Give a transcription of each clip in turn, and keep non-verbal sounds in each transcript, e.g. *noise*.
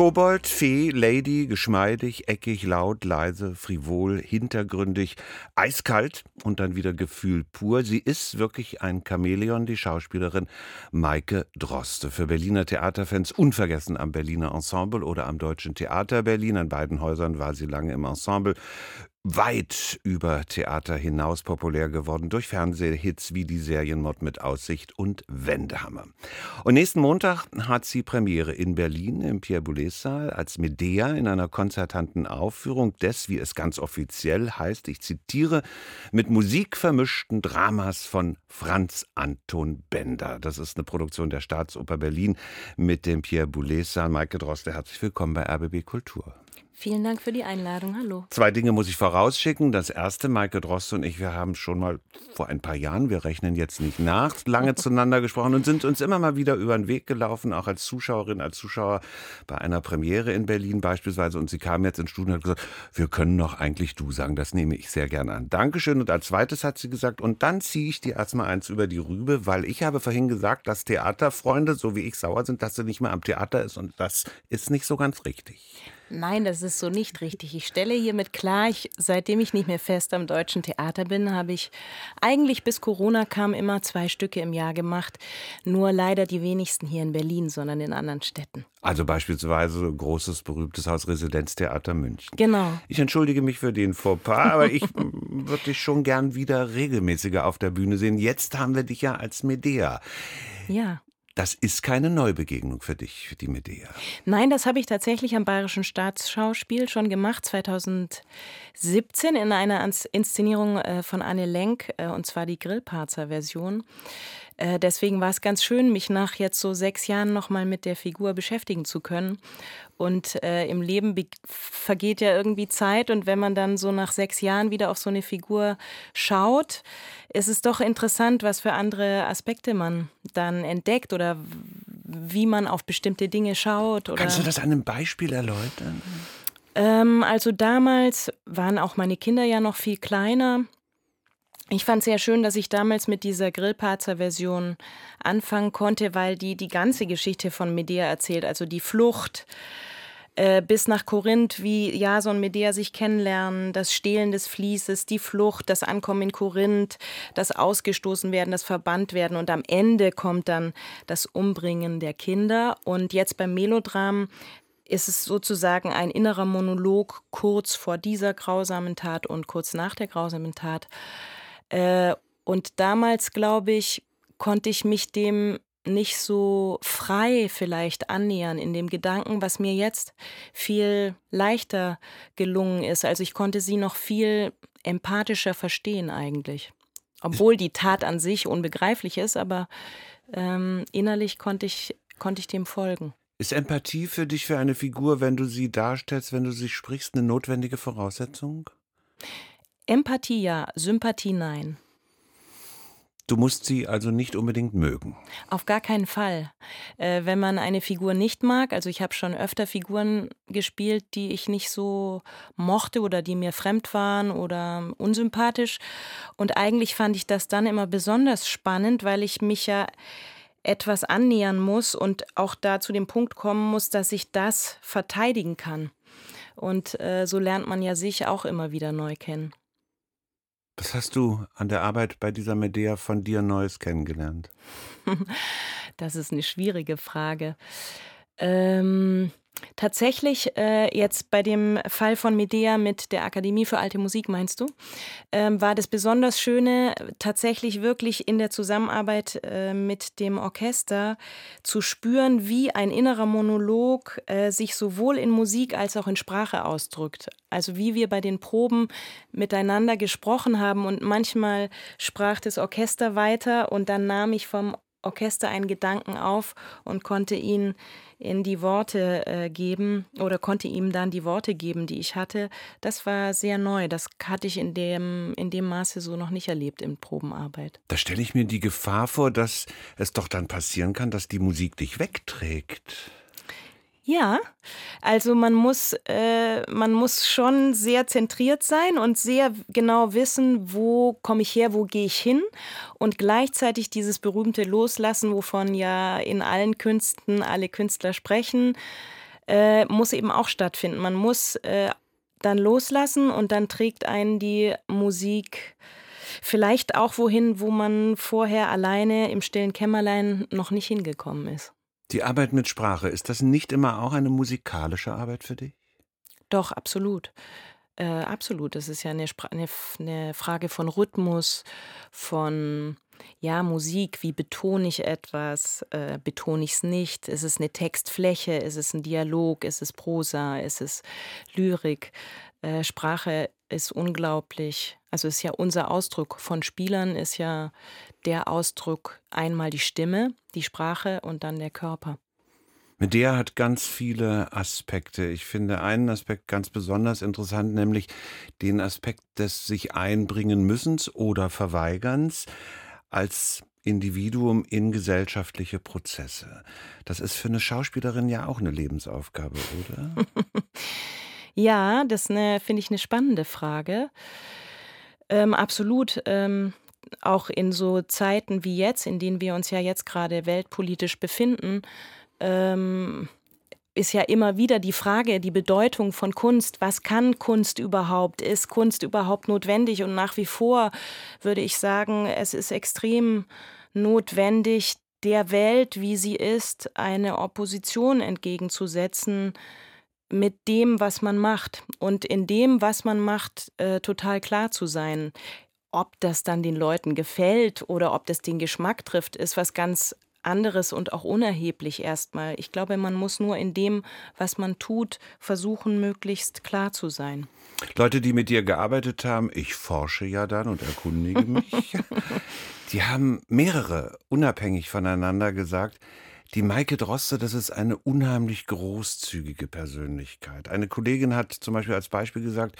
Kobold, Fee, Lady, geschmeidig, eckig, laut, leise, frivol, hintergründig, eiskalt und dann wieder Gefühl pur. Sie ist wirklich ein Chamäleon, die Schauspielerin Maike Droste. Für Berliner Theaterfans unvergessen am Berliner Ensemble oder am Deutschen Theater Berlin. An beiden Häusern war sie lange im Ensemble weit über Theater hinaus populär geworden durch Fernsehhits wie die Serienmod mit Aussicht und Wendehammer. Und nächsten Montag hat sie Premiere in Berlin im Pierre Boulez Saal als Medea in einer konzertanten Aufführung des, wie es ganz offiziell heißt, ich zitiere, mit Musik vermischten Dramas von Franz Anton Bender. Das ist eine Produktion der Staatsoper Berlin mit dem Pierre Boulez Saal. Maike Droste, herzlich willkommen bei RBB Kultur. Vielen Dank für die Einladung. Hallo. Zwei Dinge muss ich vorausschicken. Das erste, Maike Drost und ich, wir haben schon mal vor ein paar Jahren, wir rechnen jetzt nicht nach, lange zueinander gesprochen und sind uns immer mal wieder über den Weg gelaufen, auch als Zuschauerin, als Zuschauer bei einer Premiere in Berlin beispielsweise. Und sie kam jetzt ins Studio und hat gesagt, wir können doch eigentlich du sagen. Das nehme ich sehr gerne an. Dankeschön. Und als zweites hat sie gesagt, und dann ziehe ich dir erstmal eins über die Rübe, weil ich habe vorhin gesagt, dass Theaterfreunde, so wie ich sauer sind, dass sie nicht mehr am Theater ist. Und das ist nicht so ganz richtig. Nein, das ist so nicht richtig. Ich stelle hiermit klar, ich, seitdem ich nicht mehr fest am Deutschen Theater bin, habe ich eigentlich bis Corona kam immer zwei Stücke im Jahr gemacht. Nur leider die wenigsten hier in Berlin, sondern in anderen Städten. Also beispielsweise großes, berühmtes Haus Residenztheater München. Genau. Ich entschuldige mich für den Fauxpas, aber ich *laughs* würde dich schon gern wieder regelmäßiger auf der Bühne sehen. Jetzt haben wir dich ja als Medea. Ja. Das ist keine Neubegegnung für dich, für die Medea. Nein, das habe ich tatsächlich am Bayerischen Staatsschauspiel schon gemacht, 2017 in einer Inszenierung äh, von Anne Lenk, äh, und zwar die Grillparzer-Version. Äh, deswegen war es ganz schön, mich nach jetzt so sechs Jahren nochmal mit der Figur beschäftigen zu können. Und äh, im Leben vergeht ja irgendwie Zeit. Und wenn man dann so nach sechs Jahren wieder auf so eine Figur schaut, ist es doch interessant, was für andere Aspekte man dann entdeckt oder wie man auf bestimmte Dinge schaut. Kannst du das an einem Beispiel erläutern? Ähm, also damals waren auch meine Kinder ja noch viel kleiner. Ich fand es sehr schön, dass ich damals mit dieser Grillparzer-Version anfangen konnte, weil die die ganze Geschichte von Medea erzählt, also die Flucht äh, bis nach Korinth, wie Jason und Medea sich kennenlernen, das Stehlen des Fließes, die Flucht, das Ankommen in Korinth, das Ausgestoßen werden, das Verbannt werden und am Ende kommt dann das Umbringen der Kinder. Und jetzt beim Melodram ist es sozusagen ein innerer Monolog kurz vor dieser grausamen Tat und kurz nach der grausamen Tat. Äh, und damals, glaube ich, konnte ich mich dem nicht so frei vielleicht annähern in dem Gedanken, was mir jetzt viel leichter gelungen ist. Also ich konnte sie noch viel empathischer verstehen eigentlich. Obwohl die Tat an sich unbegreiflich ist, aber ähm, innerlich konnte ich, konnte ich dem folgen. Ist Empathie für dich für eine Figur, wenn du sie darstellst, wenn du sie sprichst, eine notwendige Voraussetzung? Empathie ja, Sympathie nein. Du musst sie also nicht unbedingt mögen. Auf gar keinen Fall. Äh, wenn man eine Figur nicht mag, also ich habe schon öfter Figuren gespielt, die ich nicht so mochte oder die mir fremd waren oder unsympathisch. Und eigentlich fand ich das dann immer besonders spannend, weil ich mich ja etwas annähern muss und auch da zu dem Punkt kommen muss, dass ich das verteidigen kann. Und äh, so lernt man ja sich auch immer wieder neu kennen. Was hast du an der Arbeit bei dieser Medea von dir Neues kennengelernt? *laughs* Das ist eine schwierige Frage. Ähm, Tatsächlich äh, jetzt bei dem Fall von Medea mit der Akademie für alte Musik, meinst du, ähm, war das besonders Schöne, tatsächlich wirklich in der Zusammenarbeit äh, mit dem Orchester zu spüren, wie ein innerer Monolog äh, sich sowohl in Musik als auch in Sprache ausdrückt. Also wie wir bei den Proben miteinander gesprochen haben und manchmal sprach das Orchester weiter und dann nahm ich vom Orchester einen Gedanken auf und konnte ihn in die Worte äh, geben oder konnte ihm dann die Worte geben, die ich hatte. Das war sehr neu. Das hatte ich in dem, in dem Maße so noch nicht erlebt in Probenarbeit. Da stelle ich mir die Gefahr vor, dass es doch dann passieren kann, dass die Musik dich wegträgt. Ja, also man muss, äh, man muss schon sehr zentriert sein und sehr genau wissen, wo komme ich her, wo gehe ich hin und gleichzeitig dieses berühmte Loslassen, wovon ja in allen Künsten alle Künstler sprechen. äh, muss eben auch stattfinden. Man muss äh, dann loslassen und dann trägt einen die Musik vielleicht auch wohin, wo man vorher alleine im stillen Kämmerlein noch nicht hingekommen ist. Die Arbeit mit Sprache, ist das nicht immer auch eine musikalische Arbeit für dich? Doch, absolut. Äh, absolut. Das ist ja eine, eine, eine Frage von Rhythmus, von ja, Musik, wie betone ich etwas, äh, betone ich es nicht, ist es eine Textfläche, ist es ein Dialog, ist es Prosa, ist es Lyrik. Äh, Sprache ist unglaublich, also ist ja unser Ausdruck von Spielern, ist ja der Ausdruck einmal die Stimme, die Sprache und dann der Körper. Medea hat ganz viele Aspekte. Ich finde einen Aspekt ganz besonders interessant, nämlich den Aspekt des sich einbringen müssens oder Verweigerns als Individuum in gesellschaftliche Prozesse. Das ist für eine Schauspielerin ja auch eine Lebensaufgabe, oder? *laughs* ja, das finde ich eine spannende Frage. Ähm, absolut. Ähm, auch in so Zeiten wie jetzt, in denen wir uns ja jetzt gerade weltpolitisch befinden, ähm, ist ja immer wieder die Frage, die Bedeutung von Kunst. Was kann Kunst überhaupt? Ist Kunst überhaupt notwendig? Und nach wie vor würde ich sagen, es ist extrem notwendig, der Welt, wie sie ist, eine Opposition entgegenzusetzen mit dem, was man macht. Und in dem, was man macht, äh, total klar zu sein. Ob das dann den Leuten gefällt oder ob das den Geschmack trifft, ist was ganz anderes und auch unerheblich erstmal. Ich glaube, man muss nur in dem, was man tut, versuchen, möglichst klar zu sein. Leute, die mit dir gearbeitet haben, ich forsche ja dann und erkundige *laughs* mich, die haben mehrere unabhängig voneinander gesagt, die Maike Droste, das ist eine unheimlich großzügige Persönlichkeit. Eine Kollegin hat zum Beispiel als Beispiel gesagt,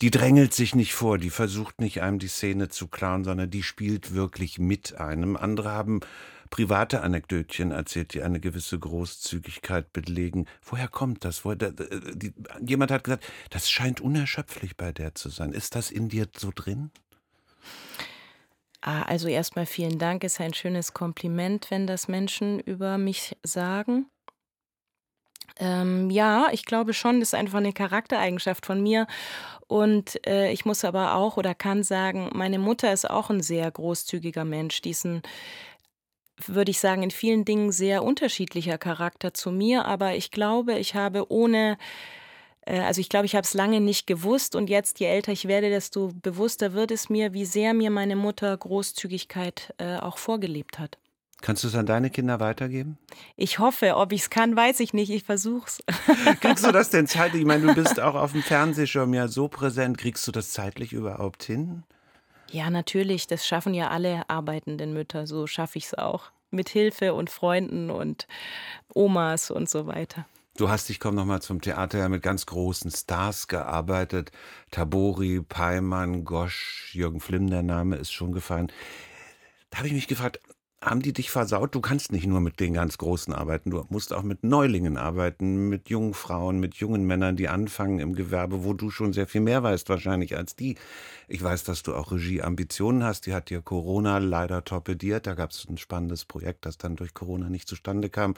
die drängelt sich nicht vor, die versucht nicht einem die Szene zu klauen, sondern die spielt wirklich mit einem. Andere haben private Anekdötchen erzählt, die eine gewisse Großzügigkeit belegen. Woher kommt das? Woher, die, jemand hat gesagt, das scheint unerschöpflich bei der zu sein. Ist das in dir so drin? Ah, also erstmal vielen Dank. Ist ein schönes Kompliment, wenn das Menschen über mich sagen. Ähm, ja, ich glaube schon, das ist einfach eine Charaktereigenschaft von mir. Und äh, ich muss aber auch oder kann sagen, meine Mutter ist auch ein sehr großzügiger Mensch. Die ist ein würde ich sagen, in vielen Dingen sehr unterschiedlicher Charakter zu mir, aber ich glaube, ich habe ohne also ich glaube, ich habe es lange nicht gewusst und jetzt, je älter ich werde, desto bewusster wird es mir, wie sehr mir meine Mutter Großzügigkeit äh, auch vorgelebt hat. Kannst du es an deine Kinder weitergeben? Ich hoffe, ob ich es kann, weiß ich nicht. Ich versuch's. *laughs* Kriegst du das denn zeitlich? Ich meine, du bist *laughs* auch auf dem Fernsehschirm ja so präsent. Kriegst du das zeitlich überhaupt hin? Ja, natürlich. Das schaffen ja alle arbeitenden Mütter. So schaffe ich es auch. Mit Hilfe und Freunden und Omas und so weiter. Du hast dich, komm nochmal zum Theater, ja mit ganz großen Stars gearbeitet. Tabori, Peimann, Gosch, Jürgen Flimm, der Name ist schon gefallen. Da habe ich mich gefragt, haben die dich versaut? Du kannst nicht nur mit den ganz Großen arbeiten, du musst auch mit Neulingen arbeiten, mit jungen Frauen, mit jungen Männern, die anfangen im Gewerbe, wo du schon sehr viel mehr weißt wahrscheinlich als die. Ich weiß, dass du auch Regieambitionen hast, die hat dir Corona leider torpediert, da gab es ein spannendes Projekt, das dann durch Corona nicht zustande kam.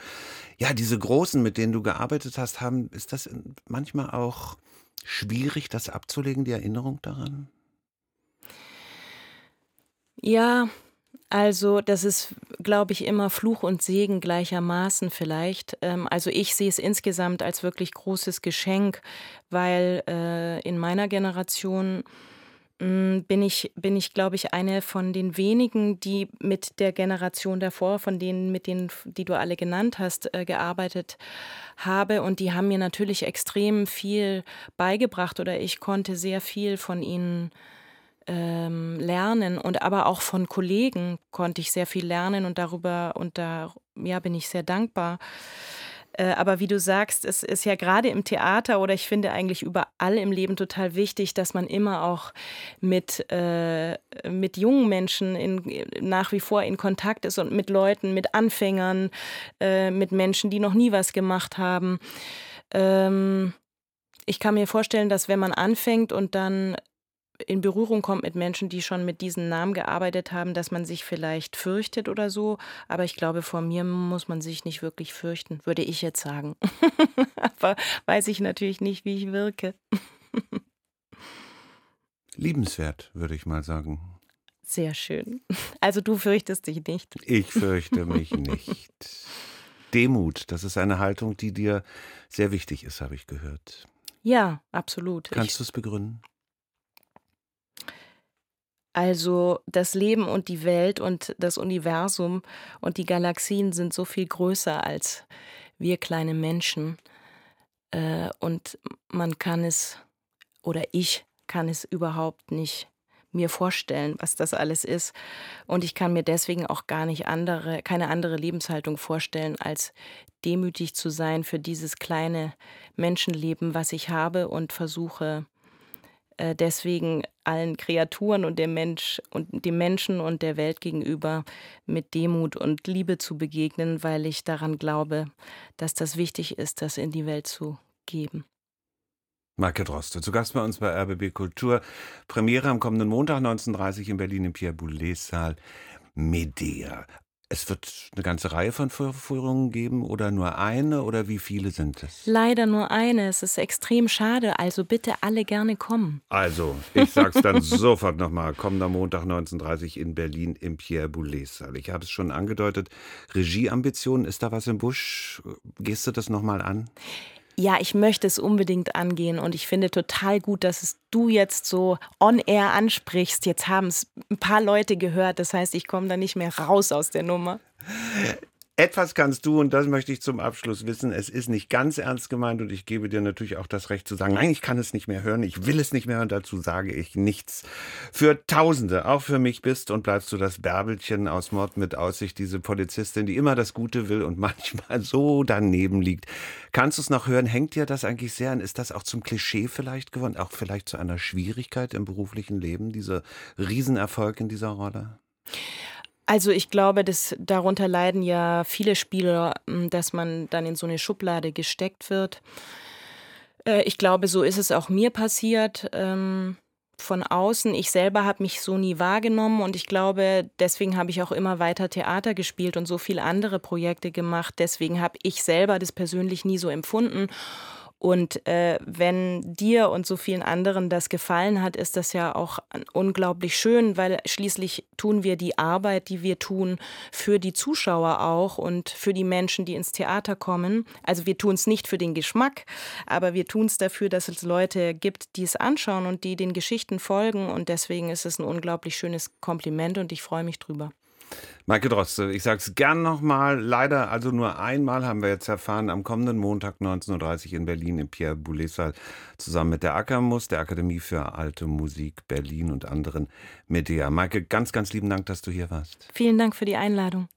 Ja, diese Großen, mit denen du gearbeitet hast, haben, ist das manchmal auch schwierig, das abzulegen, die Erinnerung daran? Ja, also, das ist, glaube ich, immer Fluch und Segen gleichermaßen vielleicht. Ähm, also ich sehe es insgesamt als wirklich großes Geschenk, weil äh, in meiner Generation hm, bin ich, bin ich, glaube ich, eine von den wenigen, die mit der Generation davor, von denen, mit denen, die du alle genannt hast, äh, gearbeitet habe. Und die haben mir natürlich extrem viel beigebracht oder ich konnte sehr viel von ihnen ähm, lernen und aber auch von Kollegen konnte ich sehr viel lernen und darüber und da ja bin ich sehr dankbar. Äh, aber wie du sagst, es ist ja gerade im Theater oder ich finde eigentlich überall im Leben total wichtig, dass man immer auch mit, äh, mit jungen Menschen in, nach wie vor in Kontakt ist und mit Leuten, mit Anfängern, äh, mit Menschen, die noch nie was gemacht haben. Ähm, ich kann mir vorstellen, dass wenn man anfängt und dann in Berührung kommt mit Menschen, die schon mit diesen Namen gearbeitet haben, dass man sich vielleicht fürchtet oder so. Aber ich glaube, vor mir muss man sich nicht wirklich fürchten, würde ich jetzt sagen. *laughs* Aber weiß ich natürlich nicht, wie ich wirke. *laughs* Liebenswert, würde ich mal sagen. Sehr schön. Also du fürchtest dich nicht. Ich fürchte mich *laughs* nicht. Demut, das ist eine Haltung, die dir sehr wichtig ist, habe ich gehört. Ja, absolut. Kannst du es begründen? Also das Leben und die Welt und das Universum und die Galaxien sind so viel größer als wir kleine Menschen. Äh, und man kann es, oder ich kann es überhaupt nicht mir vorstellen, was das alles ist. Und ich kann mir deswegen auch gar nicht andere, keine andere Lebenshaltung vorstellen, als demütig zu sein für dieses kleine Menschenleben, was ich habe und versuche deswegen allen Kreaturen und dem Mensch und dem Menschen und der Welt gegenüber mit Demut und Liebe zu begegnen, weil ich daran glaube, dass das wichtig ist, das in die Welt zu geben. Marke Droste, zu Gast bei uns bei RBB Kultur. Premiere am kommenden Montag 1930 in Berlin im Pierre Boulez Saal. Medea. Es wird eine ganze Reihe von Vorführungen geben oder nur eine oder wie viele sind es? Leider nur eine. Es ist extrem schade. Also bitte alle gerne kommen. Also, ich sag's dann *laughs* sofort nochmal. Kommender Montag 19.30 in Berlin im Pierre Boulez Saal. Ich habe es schon angedeutet. Regieambitionen, ist da was im Busch? Gehst du das nochmal an? Ja, ich möchte es unbedingt angehen und ich finde total gut, dass es du jetzt so on air ansprichst. Jetzt haben es ein paar Leute gehört, das heißt, ich komme da nicht mehr raus aus der Nummer. Etwas kannst du, und das möchte ich zum Abschluss wissen, es ist nicht ganz ernst gemeint und ich gebe dir natürlich auch das Recht zu sagen, nein, ich kann es nicht mehr hören, ich will es nicht mehr hören, dazu sage ich nichts. Für Tausende, auch für mich bist und bleibst du das Bärbelchen aus Mord mit Aussicht, diese Polizistin, die immer das Gute will und *laughs* manchmal so daneben liegt. Kannst du es noch hören? Hängt dir das eigentlich sehr an? Ist das auch zum Klischee vielleicht geworden? Auch vielleicht zu einer Schwierigkeit im beruflichen Leben, dieser Riesenerfolg in dieser Rolle? Also ich glaube, dass darunter leiden ja viele Spieler, dass man dann in so eine Schublade gesteckt wird. Äh, ich glaube, so ist es auch mir passiert ähm, von außen. Ich selber habe mich so nie wahrgenommen und ich glaube, deswegen habe ich auch immer weiter Theater gespielt und so viele andere Projekte gemacht. Deswegen habe ich selber das persönlich nie so empfunden. Und äh, wenn dir und so vielen anderen das gefallen hat, ist das ja auch unglaublich schön, weil schließlich tun wir die Arbeit, die wir tun, für die Zuschauer auch und für die Menschen, die ins Theater kommen. Also wir tun es nicht für den Geschmack, aber wir tun es dafür, dass es Leute gibt, die es anschauen und die den Geschichten folgen. Und deswegen ist es ein unglaublich schönes Kompliment und ich freue mich drüber. Maike Droste, ich sage es gern nochmal. Leider, also nur einmal haben wir jetzt erfahren, am kommenden Montag 19.30 Uhr in Berlin im Pierre Boulez Saal zusammen mit der Ackermus, der Akademie für Alte Musik Berlin und anderen Medea. Maike, ganz, ganz lieben Dank, dass du hier warst. Vielen Dank für die Einladung.